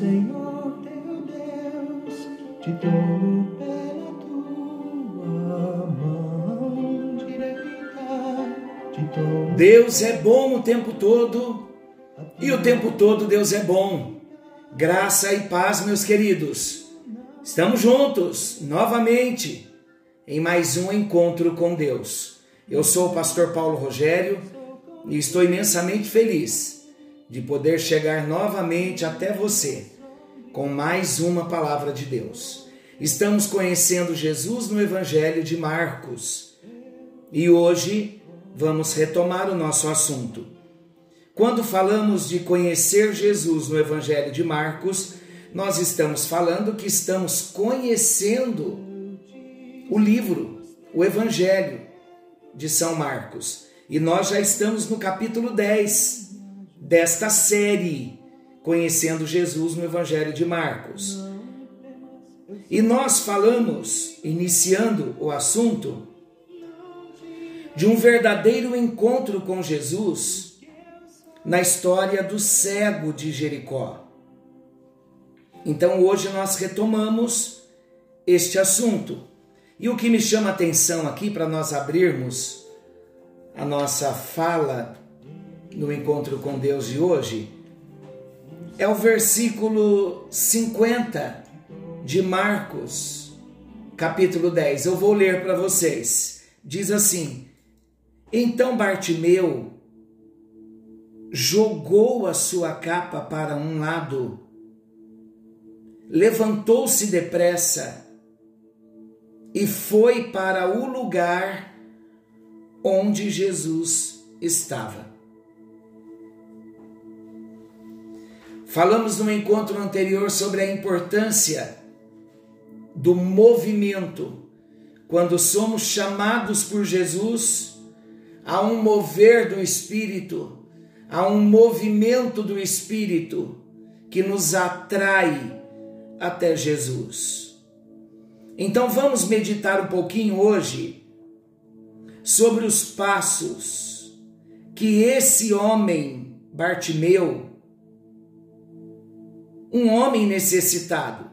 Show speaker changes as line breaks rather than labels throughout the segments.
Senhor teu Deus, te tomo pela tua mão direita, te tomo.
Deus é bom o tempo todo e o tempo todo Deus é bom. Graça e paz, meus queridos. Estamos juntos novamente em mais um encontro com Deus. Eu sou o pastor Paulo Rogério e estou imensamente feliz de poder chegar novamente até você com mais uma palavra de Deus. Estamos conhecendo Jesus no Evangelho de Marcos e hoje vamos retomar o nosso assunto. Quando falamos de conhecer Jesus no Evangelho de Marcos, nós estamos falando que estamos conhecendo o livro, o Evangelho de São Marcos. E nós já estamos no capítulo 10 desta série, Conhecendo Jesus no Evangelho de Marcos. E nós falamos, iniciando o assunto, de um verdadeiro encontro com Jesus na história do cego de Jericó. Então hoje nós retomamos este assunto. E o que me chama a atenção aqui para nós abrirmos a nossa fala no encontro com Deus de hoje é o versículo 50 de Marcos, capítulo 10. Eu vou ler para vocês. Diz assim: Então Bartimeu jogou a sua capa para um lado levantou-se depressa e foi para o lugar onde Jesus estava. Falamos no encontro anterior sobre a importância do movimento. Quando somos chamados por Jesus a um mover do Espírito, a um movimento do Espírito que nos atrai até Jesus. Então vamos meditar um pouquinho hoje sobre os passos que esse homem, Bartimeu, um homem necessitado,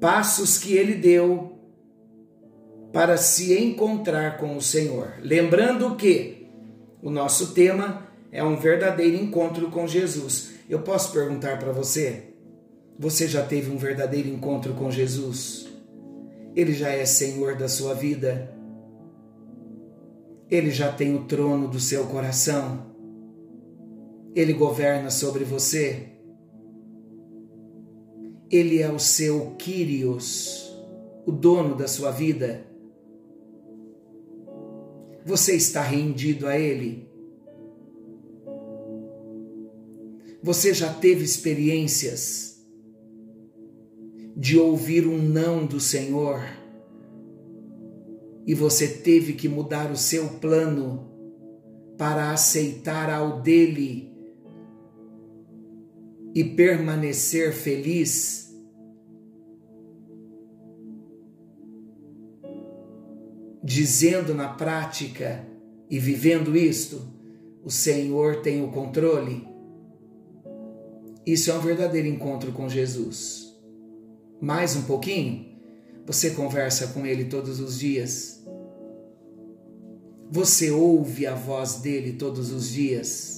passos que ele deu para se encontrar com o Senhor. Lembrando que o nosso tema é um verdadeiro encontro com Jesus. Eu posso perguntar para você, você já teve um verdadeiro encontro com Jesus? Ele já é Senhor da sua vida? Ele já tem o trono do seu coração? Ele governa sobre você? Ele é o seu Kyrios, o dono da sua vida? Você está rendido a Ele? Você já teve experiências de ouvir um não do Senhor e você teve que mudar o seu plano para aceitar ao dele e permanecer feliz. Dizendo na prática e vivendo isto, o Senhor tem o controle. Isso é um verdadeiro encontro com Jesus mais um pouquinho, você conversa com ele todos os dias. Você ouve a voz dele todos os dias.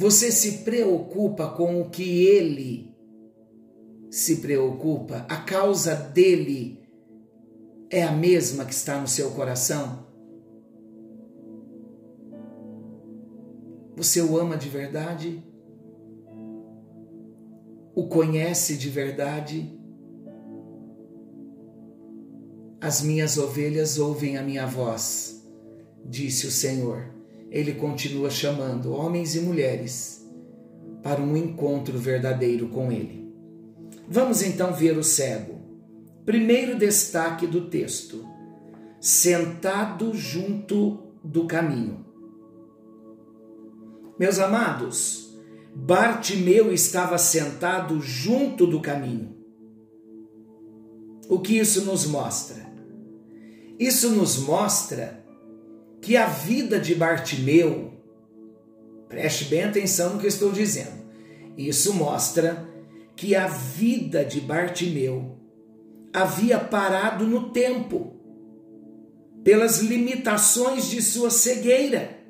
Você se preocupa com o que ele se preocupa. A causa dele é a mesma que está no seu coração. Você o ama de verdade? o conhece de verdade. As minhas ovelhas ouvem a minha voz, disse o Senhor. Ele continua chamando homens e mulheres para um encontro verdadeiro com Ele. Vamos então ver o cego. Primeiro destaque do texto: sentado junto do caminho. Meus amados, Bartimeu estava sentado junto do caminho. O que isso nos mostra? Isso nos mostra que a vida de Bartimeu Preste bem atenção no que eu estou dizendo. Isso mostra que a vida de Bartimeu havia parado no tempo pelas limitações de sua cegueira.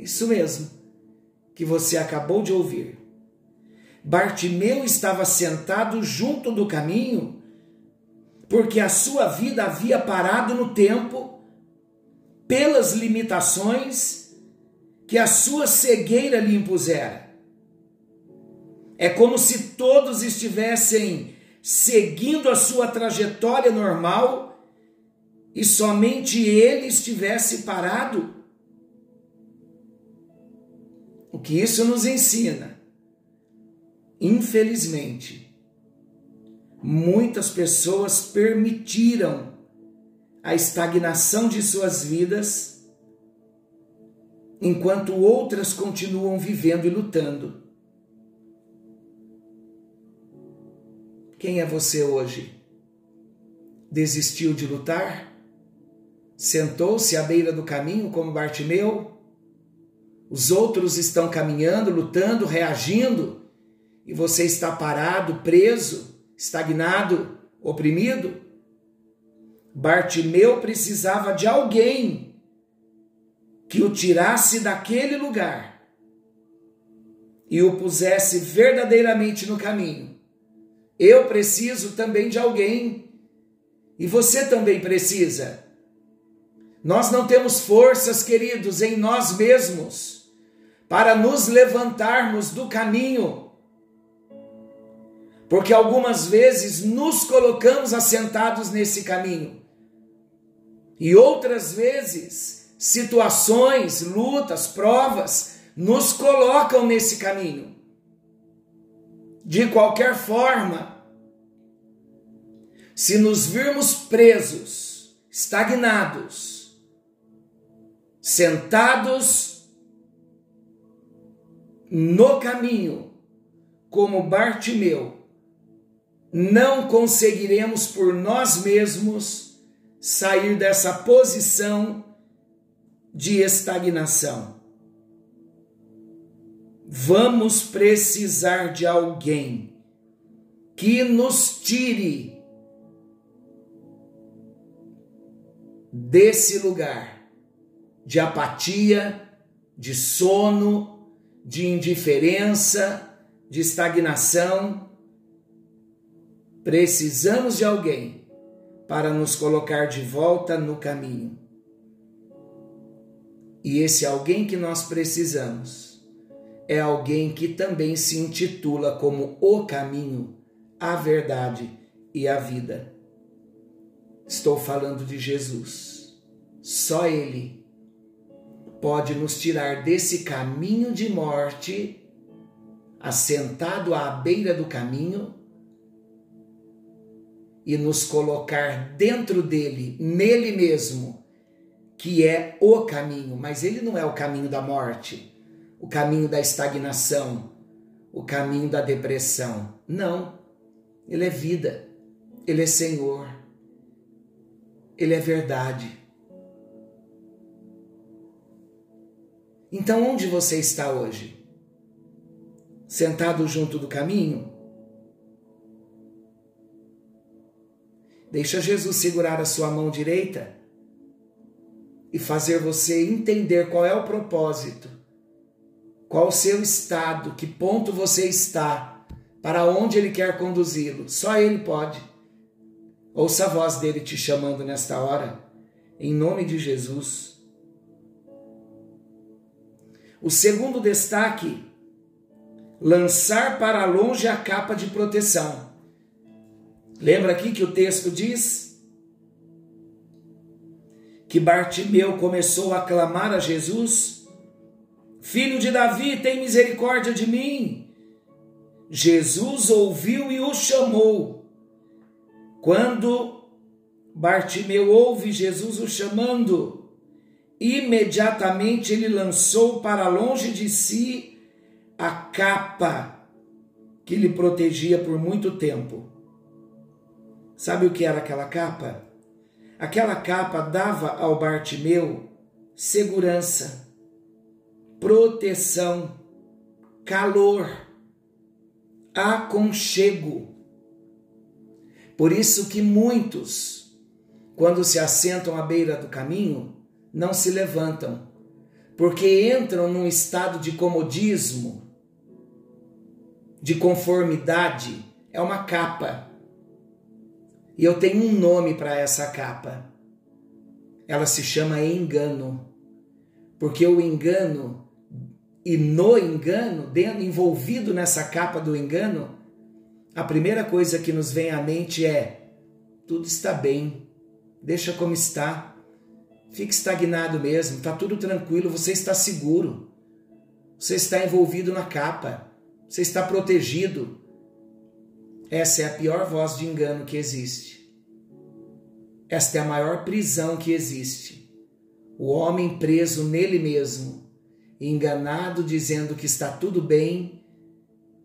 Isso mesmo que você acabou de ouvir. Bartimeu estava sentado junto do caminho porque a sua vida havia parado no tempo pelas limitações que a sua cegueira lhe impusera. É como se todos estivessem seguindo a sua trajetória normal e somente ele estivesse parado. O que isso nos ensina? Infelizmente, muitas pessoas permitiram a estagnação de suas vidas, enquanto outras continuam vivendo e lutando. Quem é você hoje? Desistiu de lutar? Sentou-se à beira do caminho como Bartimeu? Os outros estão caminhando, lutando, reagindo, e você está parado, preso, estagnado, oprimido? Bartimeu precisava de alguém que o tirasse daquele lugar e o pusesse verdadeiramente no caminho. Eu preciso também de alguém e você também precisa. Nós não temos forças, queridos, em nós mesmos para nos levantarmos do caminho porque algumas vezes nos colocamos assentados nesse caminho. E outras vezes, situações, lutas, provas nos colocam nesse caminho. De qualquer forma, se nos virmos presos, estagnados, sentados no caminho, como Bartimeu, não conseguiremos por nós mesmos sair dessa posição de estagnação. Vamos precisar de alguém que nos tire desse lugar de apatia, de sono, de indiferença, de estagnação. Precisamos de alguém para nos colocar de volta no caminho. E esse alguém que nós precisamos é alguém que também se intitula como o caminho, a verdade e a vida. Estou falando de Jesus. Só Ele pode nos tirar desse caminho de morte, assentado à beira do caminho e nos colocar dentro dele, nele mesmo, que é o caminho, mas ele não é o caminho da morte, o caminho da estagnação, o caminho da depressão. Não. Ele é vida, ele é Senhor, ele é verdade. Então, onde você está hoje? Sentado junto do caminho? Deixa Jesus segurar a sua mão direita e fazer você entender qual é o propósito, qual o seu estado, que ponto você está, para onde ele quer conduzi-lo. Só ele pode. Ouça a voz dele te chamando nesta hora, em nome de Jesus. O segundo destaque: lançar para longe a capa de proteção. Lembra aqui que o texto diz que Bartimeu começou a clamar a Jesus: Filho de Davi, tem misericórdia de mim. Jesus ouviu e o chamou. Quando Bartimeu ouve Jesus o chamando, imediatamente ele lançou para longe de si a capa que lhe protegia por muito tempo. Sabe o que era aquela capa? Aquela capa dava ao Bartimeu segurança, proteção, calor, aconchego. Por isso que muitos, quando se assentam à beira do caminho, não se levantam, porque entram num estado de comodismo, de conformidade, é uma capa. E eu tenho um nome para essa capa. Ela se chama engano. Porque o engano e no engano, dentro, envolvido nessa capa do engano, a primeira coisa que nos vem à mente é: tudo está bem, deixa como está, fique estagnado mesmo, está tudo tranquilo, você está seguro, você está envolvido na capa, você está protegido. Essa é a pior voz de engano que existe. Esta é a maior prisão que existe. O homem preso nele mesmo enganado dizendo que está tudo bem,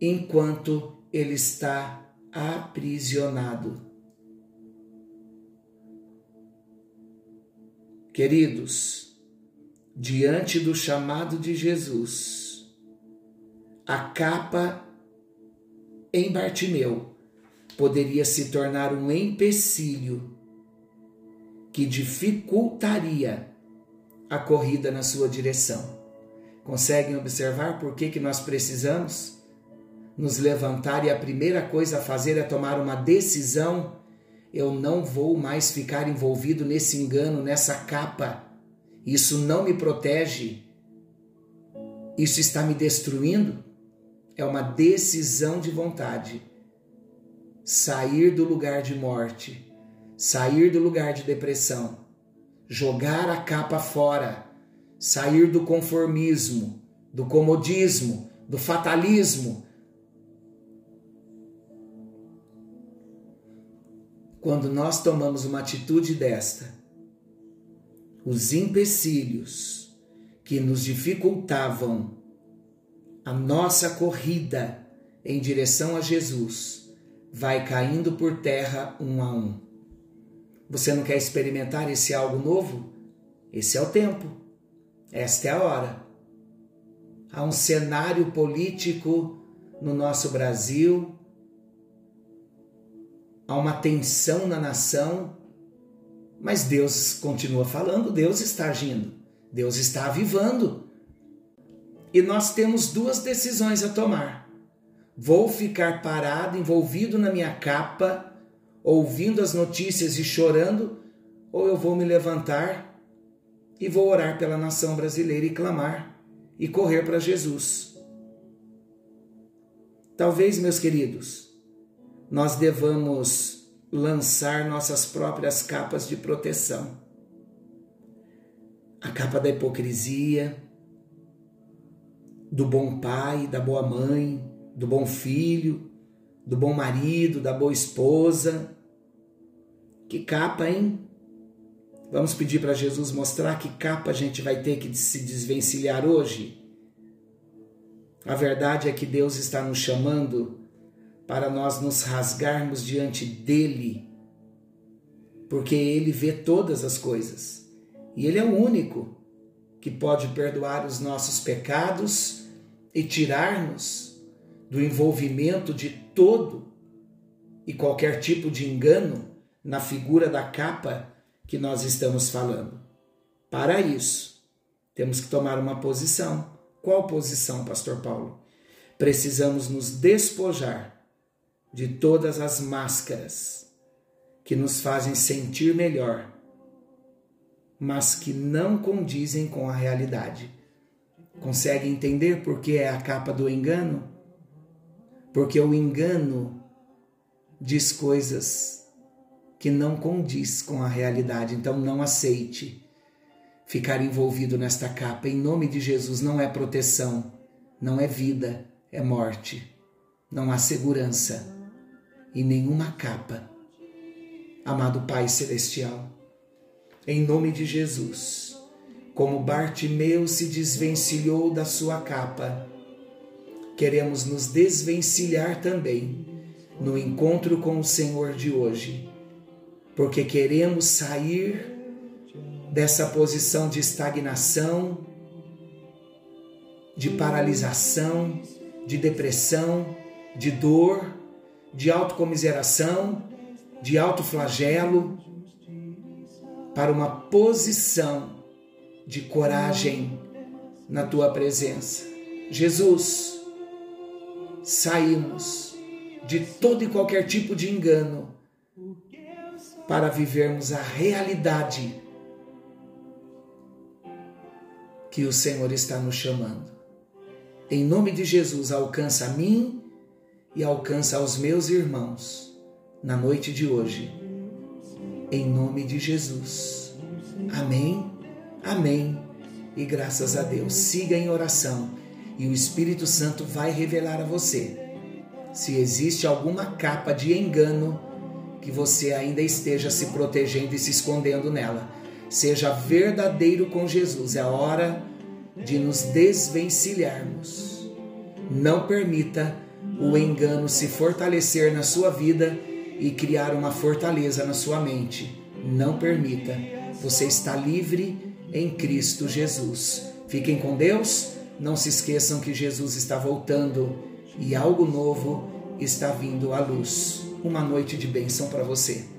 enquanto ele está aprisionado. Queridos, diante do chamado de Jesus, a capa em Bartimeu poderia se tornar um empecilho que dificultaria a corrida na sua direção. Conseguem observar por que, que nós precisamos nos levantar e a primeira coisa a fazer é tomar uma decisão? Eu não vou mais ficar envolvido nesse engano, nessa capa. Isso não me protege. Isso está me destruindo. É uma decisão de vontade. Sair do lugar de morte, sair do lugar de depressão, jogar a capa fora sair do conformismo, do comodismo, do fatalismo. Quando nós tomamos uma atitude desta, os empecilhos que nos dificultavam a nossa corrida em direção a Jesus vai caindo por terra um a um. Você não quer experimentar esse algo novo? Esse é o tempo. Esta é a hora. Há um cenário político no nosso Brasil, há uma tensão na nação, mas Deus continua falando, Deus está agindo, Deus está avivando. E nós temos duas decisões a tomar. Vou ficar parado, envolvido na minha capa, ouvindo as notícias e chorando, ou eu vou me levantar e vou orar pela nação brasileira e clamar e correr para Jesus. Talvez, meus queridos, nós devamos lançar nossas próprias capas de proteção. A capa da hipocrisia, do bom pai, da boa mãe, do bom filho, do bom marido, da boa esposa. Que capa, hein? Vamos pedir para Jesus mostrar que capa a gente vai ter que se desvencilhar hoje? A verdade é que Deus está nos chamando para nós nos rasgarmos diante dele, porque ele vê todas as coisas e ele é o único que pode perdoar os nossos pecados e tirar-nos do envolvimento de todo e qualquer tipo de engano na figura da capa que nós estamos falando. Para isso, temos que tomar uma posição. Qual posição, Pastor Paulo? Precisamos nos despojar de todas as máscaras que nos fazem sentir melhor, mas que não condizem com a realidade. Consegue entender por que é a capa do engano? Porque o engano diz coisas que não condiz com a realidade. Então não aceite ficar envolvido nesta capa. Em nome de Jesus, não é proteção, não é vida, é morte. Não há segurança em nenhuma capa. Amado Pai Celestial, em nome de Jesus, como Bartimeu se desvencilhou da sua capa, queremos nos desvencilhar também no encontro com o Senhor de hoje porque queremos sair dessa posição de estagnação, de paralisação, de depressão, de dor, de autocomiseração, de autoflagelo, para uma posição de coragem na tua presença. Jesus, saímos de todo e qualquer tipo de engano para vivermos a realidade que o Senhor está nos chamando. Em nome de Jesus, alcança a mim e alcança aos meus irmãos na noite de hoje. Em nome de Jesus. Amém, amém e graças a Deus. Siga em oração e o Espírito Santo vai revelar a você se existe alguma capa de engano que você ainda esteja se protegendo e se escondendo nela. Seja verdadeiro com Jesus. É hora de nos desvencilharmos. Não permita o engano se fortalecer na sua vida e criar uma fortaleza na sua mente. Não permita. Você está livre em Cristo Jesus. Fiquem com Deus. Não se esqueçam que Jesus está voltando e algo novo está vindo à luz. Uma noite de bênção para você.